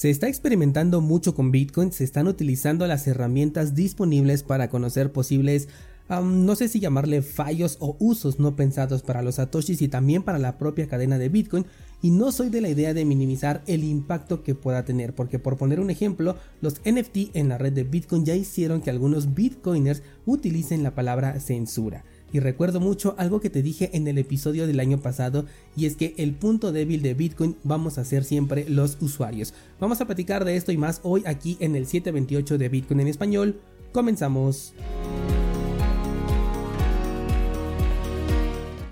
Se está experimentando mucho con Bitcoin, se están utilizando las herramientas disponibles para conocer posibles, no sé si llamarle fallos o usos no pensados para los satoshis y también para la propia cadena de Bitcoin. Y no soy de la idea de minimizar el impacto que pueda tener, porque por poner un ejemplo, los NFT en la red de Bitcoin ya hicieron que algunos Bitcoiners utilicen la palabra censura. Y recuerdo mucho algo que te dije en el episodio del año pasado y es que el punto débil de Bitcoin vamos a ser siempre los usuarios. Vamos a platicar de esto y más hoy aquí en el 728 de Bitcoin en español. Comenzamos.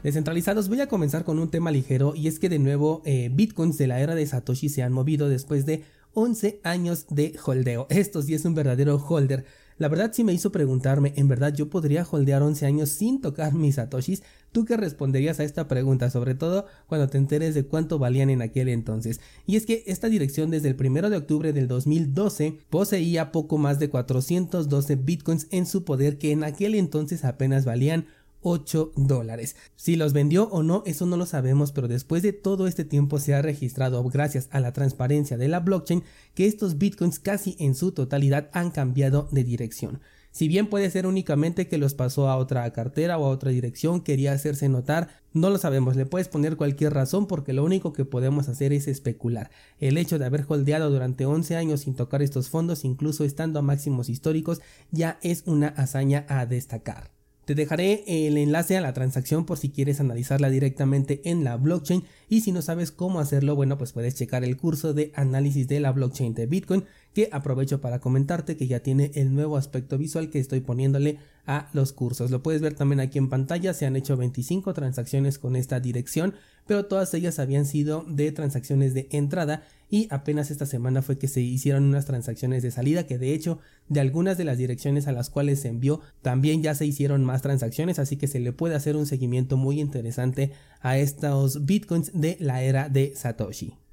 Descentralizados, voy a comenzar con un tema ligero y es que de nuevo eh, bitcoins de la era de Satoshi se han movido después de 11 años de holdeo. Esto sí es un verdadero holder. La verdad sí me hizo preguntarme, ¿en verdad yo podría holdear 11 años sin tocar mis satoshis? ¿Tú qué responderías a esta pregunta? Sobre todo cuando te enteres de cuánto valían en aquel entonces. Y es que esta dirección desde el 1 de octubre del 2012 poseía poco más de 412 bitcoins en su poder que en aquel entonces apenas valían 8 dólares. Si los vendió o no, eso no lo sabemos, pero después de todo este tiempo se ha registrado, gracias a la transparencia de la blockchain, que estos bitcoins casi en su totalidad han cambiado de dirección. Si bien puede ser únicamente que los pasó a otra cartera o a otra dirección, quería hacerse notar, no lo sabemos, le puedes poner cualquier razón porque lo único que podemos hacer es especular. El hecho de haber holdeado durante 11 años sin tocar estos fondos, incluso estando a máximos históricos, ya es una hazaña a destacar. Te dejaré el enlace a la transacción por si quieres analizarla directamente en la blockchain. Y si no sabes cómo hacerlo, bueno, pues puedes checar el curso de análisis de la blockchain de Bitcoin que aprovecho para comentarte que ya tiene el nuevo aspecto visual que estoy poniéndole a los cursos. Lo puedes ver también aquí en pantalla, se han hecho 25 transacciones con esta dirección, pero todas ellas habían sido de transacciones de entrada y apenas esta semana fue que se hicieron unas transacciones de salida que de hecho de algunas de las direcciones a las cuales se envió también ya se hicieron más transacciones así que se le puede hacer un seguimiento muy interesante a estos bitcoins de la era de Satoshi.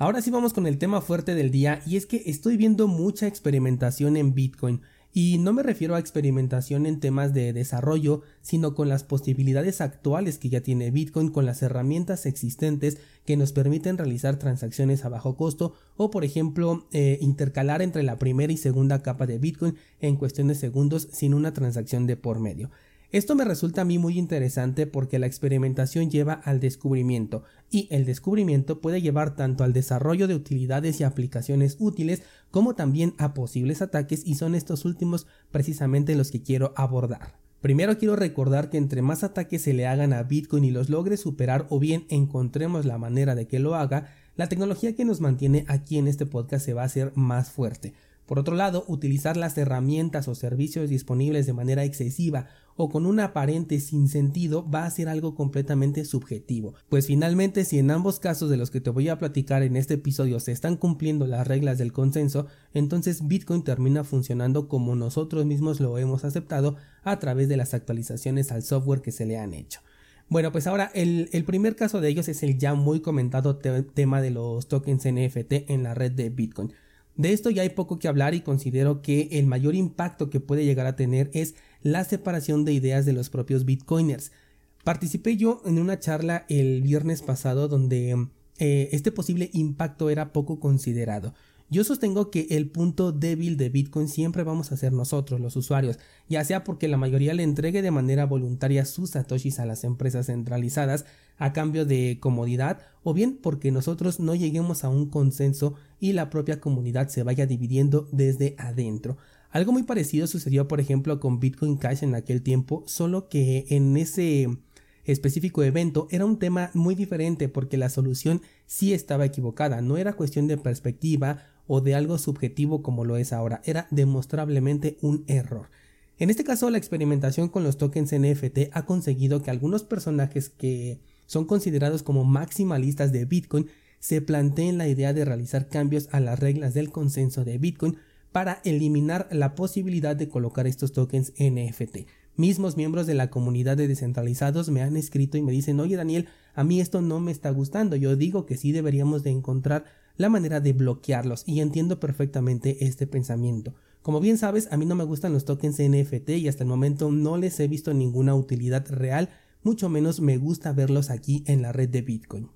Ahora sí vamos con el tema fuerte del día y es que estoy viendo mucha experimentación en Bitcoin. Y no me refiero a experimentación en temas de desarrollo, sino con las posibilidades actuales que ya tiene Bitcoin con las herramientas existentes que nos permiten realizar transacciones a bajo costo o por ejemplo eh, intercalar entre la primera y segunda capa de Bitcoin en cuestión de segundos sin una transacción de por medio. Esto me resulta a mí muy interesante porque la experimentación lleva al descubrimiento y el descubrimiento puede llevar tanto al desarrollo de utilidades y aplicaciones útiles como también a posibles ataques y son estos últimos precisamente los que quiero abordar. Primero quiero recordar que entre más ataques se le hagan a Bitcoin y los logre superar o bien encontremos la manera de que lo haga, la tecnología que nos mantiene aquí en este podcast se va a hacer más fuerte. Por otro lado, utilizar las herramientas o servicios disponibles de manera excesiva o con un aparente sinsentido va a ser algo completamente subjetivo. Pues finalmente, si en ambos casos de los que te voy a platicar en este episodio se están cumpliendo las reglas del consenso, entonces Bitcoin termina funcionando como nosotros mismos lo hemos aceptado a través de las actualizaciones al software que se le han hecho. Bueno, pues ahora el, primer caso de ellos es el ya muy comentado tema de los tokens NFT en la red de Bitcoin. De esto ya hay poco que hablar y considero que el mayor impacto que puede llegar a tener es la separación de ideas de los propios bitcoiners. Participé yo en una charla el viernes pasado donde eh, este posible impacto era poco considerado. Yo sostengo que el punto débil de Bitcoin siempre vamos a ser nosotros, los usuarios, ya sea porque la mayoría le entregue de manera voluntaria sus satoshis a las empresas centralizadas a cambio de comodidad, o bien porque nosotros no lleguemos a un consenso y la propia comunidad se vaya dividiendo desde adentro. Algo muy parecido sucedió, por ejemplo, con Bitcoin Cash en aquel tiempo, solo que en ese específico evento era un tema muy diferente porque la solución sí estaba equivocada, no era cuestión de perspectiva o de algo subjetivo como lo es ahora, era demostrablemente un error. En este caso, la experimentación con los tokens NFT ha conseguido que algunos personajes que son considerados como maximalistas de Bitcoin se planteen la idea de realizar cambios a las reglas del consenso de Bitcoin para eliminar la posibilidad de colocar estos tokens NFT. Mismos miembros de la comunidad de descentralizados me han escrito y me dicen, oye Daniel, a mí esto no me está gustando, yo digo que sí deberíamos de encontrar la manera de bloquearlos y entiendo perfectamente este pensamiento. Como bien sabes, a mí no me gustan los tokens NFT y hasta el momento no les he visto ninguna utilidad real, mucho menos me gusta verlos aquí en la red de Bitcoin.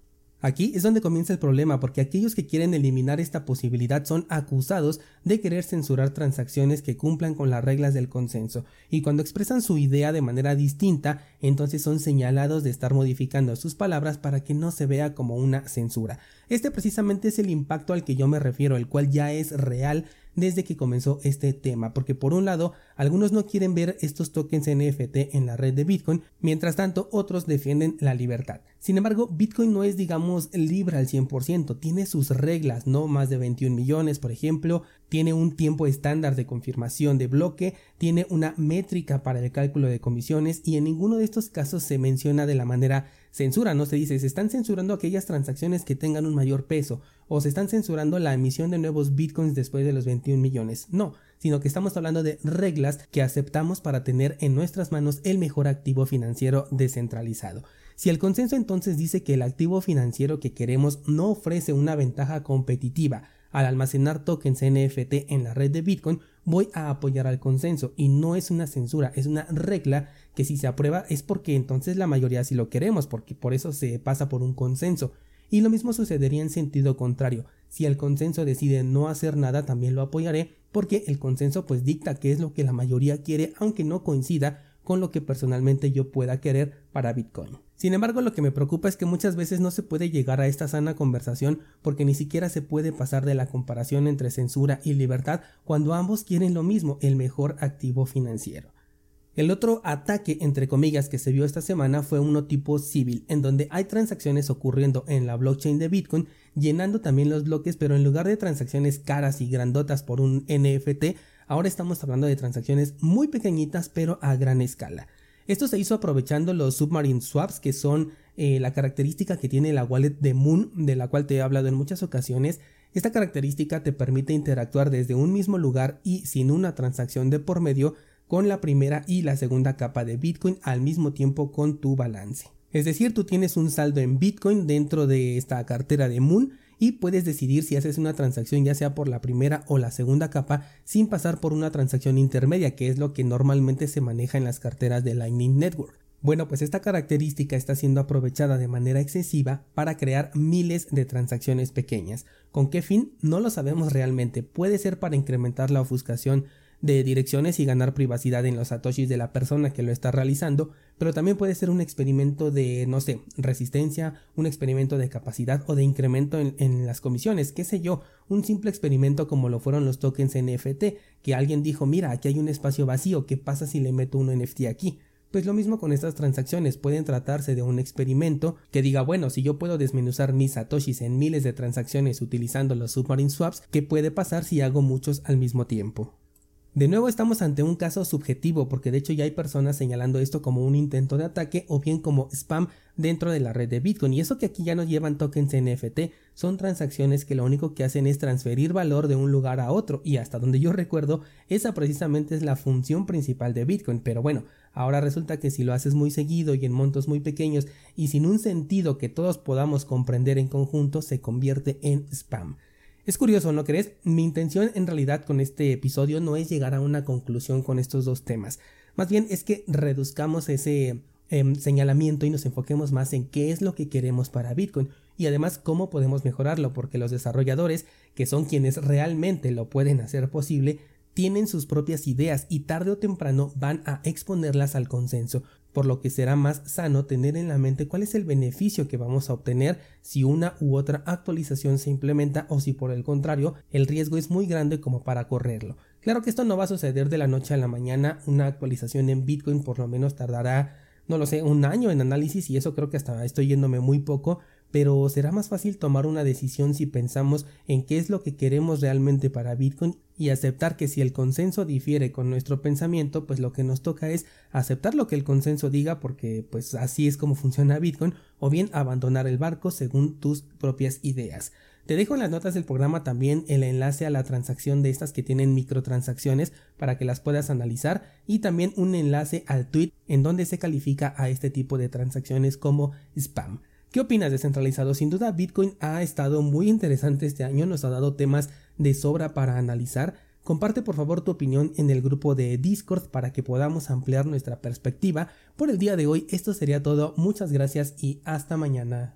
Aquí es donde comienza el problema porque aquellos que quieren eliminar esta posibilidad son acusados de querer censurar transacciones que cumplan con las reglas del consenso y cuando expresan su idea de manera distinta entonces son señalados de estar modificando sus palabras para que no se vea como una censura. Este precisamente es el impacto al que yo me refiero, el cual ya es real desde que comenzó este tema, porque por un lado, algunos no quieren ver estos tokens NFT en la red de Bitcoin, mientras tanto otros defienden la libertad. Sin embargo, Bitcoin no es digamos libre al 100%, tiene sus reglas, no más de 21 millones, por ejemplo, tiene un tiempo estándar de confirmación de bloque, tiene una métrica para el cálculo de comisiones y en ninguno de estos casos se menciona de la manera censura, no se dice se están censurando aquellas transacciones que tengan un mayor peso o se están censurando la emisión de nuevos bitcoins después de los 21 millones, no, sino que estamos hablando de reglas que aceptamos para tener en nuestras manos el mejor activo financiero descentralizado. Si el consenso entonces dice que el activo financiero que queremos no ofrece una ventaja competitiva al almacenar tokens NFT en la red de Bitcoin, voy a apoyar al consenso y no es una censura, es una regla que si se aprueba es porque entonces la mayoría sí lo queremos, porque por eso se pasa por un consenso. Y lo mismo sucedería en sentido contrario. Si el consenso decide no hacer nada, también lo apoyaré, porque el consenso pues dicta qué es lo que la mayoría quiere, aunque no coincida con lo que personalmente yo pueda querer para Bitcoin. Sin embargo, lo que me preocupa es que muchas veces no se puede llegar a esta sana conversación porque ni siquiera se puede pasar de la comparación entre censura y libertad cuando ambos quieren lo mismo, el mejor activo financiero. El otro ataque, entre comillas, que se vio esta semana fue uno tipo civil, en donde hay transacciones ocurriendo en la blockchain de Bitcoin, llenando también los bloques, pero en lugar de transacciones caras y grandotas por un NFT, ahora estamos hablando de transacciones muy pequeñitas pero a gran escala. Esto se hizo aprovechando los submarine swaps, que son eh, la característica que tiene la wallet de Moon, de la cual te he hablado en muchas ocasiones. Esta característica te permite interactuar desde un mismo lugar y sin una transacción de por medio con la primera y la segunda capa de Bitcoin al mismo tiempo con tu balance. Es decir, tú tienes un saldo en Bitcoin dentro de esta cartera de Moon y puedes decidir si haces una transacción ya sea por la primera o la segunda capa sin pasar por una transacción intermedia, que es lo que normalmente se maneja en las carteras de Lightning Network. Bueno, pues esta característica está siendo aprovechada de manera excesiva para crear miles de transacciones pequeñas. ¿Con qué fin? No lo sabemos realmente. Puede ser para incrementar la ofuscación de direcciones y ganar privacidad en los satoshis de la persona que lo está realizando, pero también puede ser un experimento de, no sé, resistencia, un experimento de capacidad o de incremento en, las comisiones, qué sé yo, un simple experimento como lo fueron los tokens NFT, que alguien dijo, mira, aquí hay un espacio vacío, ¿qué pasa si le meto un NFT aquí? Pues lo mismo con estas transacciones, pueden tratarse de un experimento que diga, bueno, si yo puedo desmenuzar mis satoshis en miles de transacciones utilizando los submarine swaps, ¿qué puede pasar si hago muchos al mismo tiempo? De nuevo estamos ante un caso subjetivo porque de hecho ya hay personas señalando esto como un intento de ataque o bien como spam dentro de la red de Bitcoin. Y eso que aquí ya nos llevan tokens NFT son transacciones que lo único que hacen es transferir valor de un lugar a otro. Y hasta donde yo recuerdo esa precisamente es la función principal de Bitcoin. Pero bueno ahora resulta que si lo haces muy seguido y en montos muy pequeños y sin un sentido que todos podamos comprender en conjunto se convierte en spam. Es curioso, ¿no crees? Mi intención en realidad con este episodio no es llegar a una conclusión con estos dos temas. Más bien es que reduzcamos ese em, señalamiento y nos enfoquemos más en qué es lo que queremos para Bitcoin y además cómo podemos mejorarlo, porque los desarrolladores, que son quienes realmente lo pueden hacer posible, tienen sus propias ideas y tarde o temprano van a exponerlas al consenso, por lo que será más sano tener en la mente cuál es el beneficio que vamos a obtener si una u otra actualización se implementa o si por el contrario el riesgo es muy grande como para correrlo. Claro que esto no va a suceder de la noche a la mañana, una actualización en Bitcoin por lo menos tardará no lo sé, un año en análisis y eso creo que hasta estoy yéndome muy poco, pero será más fácil tomar una decisión si pensamos en qué es lo que queremos realmente para Bitcoin y aceptar que si el consenso difiere con nuestro pensamiento, pues lo que nos toca es aceptar lo que el consenso diga porque pues así es como funciona Bitcoin o bien abandonar el barco según tus propias ideas. Te dejo en las notas del programa también el enlace a la transacción de estas que tienen microtransacciones para que las puedas analizar y también un enlace al tweet en donde se califica a este tipo de transacciones como spam. ¿Qué opinas descentralizado? Sin duda Bitcoin ha estado muy interesante este año, nos ha dado temas de sobra para analizar. Comparte por favor tu opinión en el grupo de Discord para que podamos ampliar nuestra perspectiva. Por el día de hoy esto sería todo, muchas gracias y hasta mañana.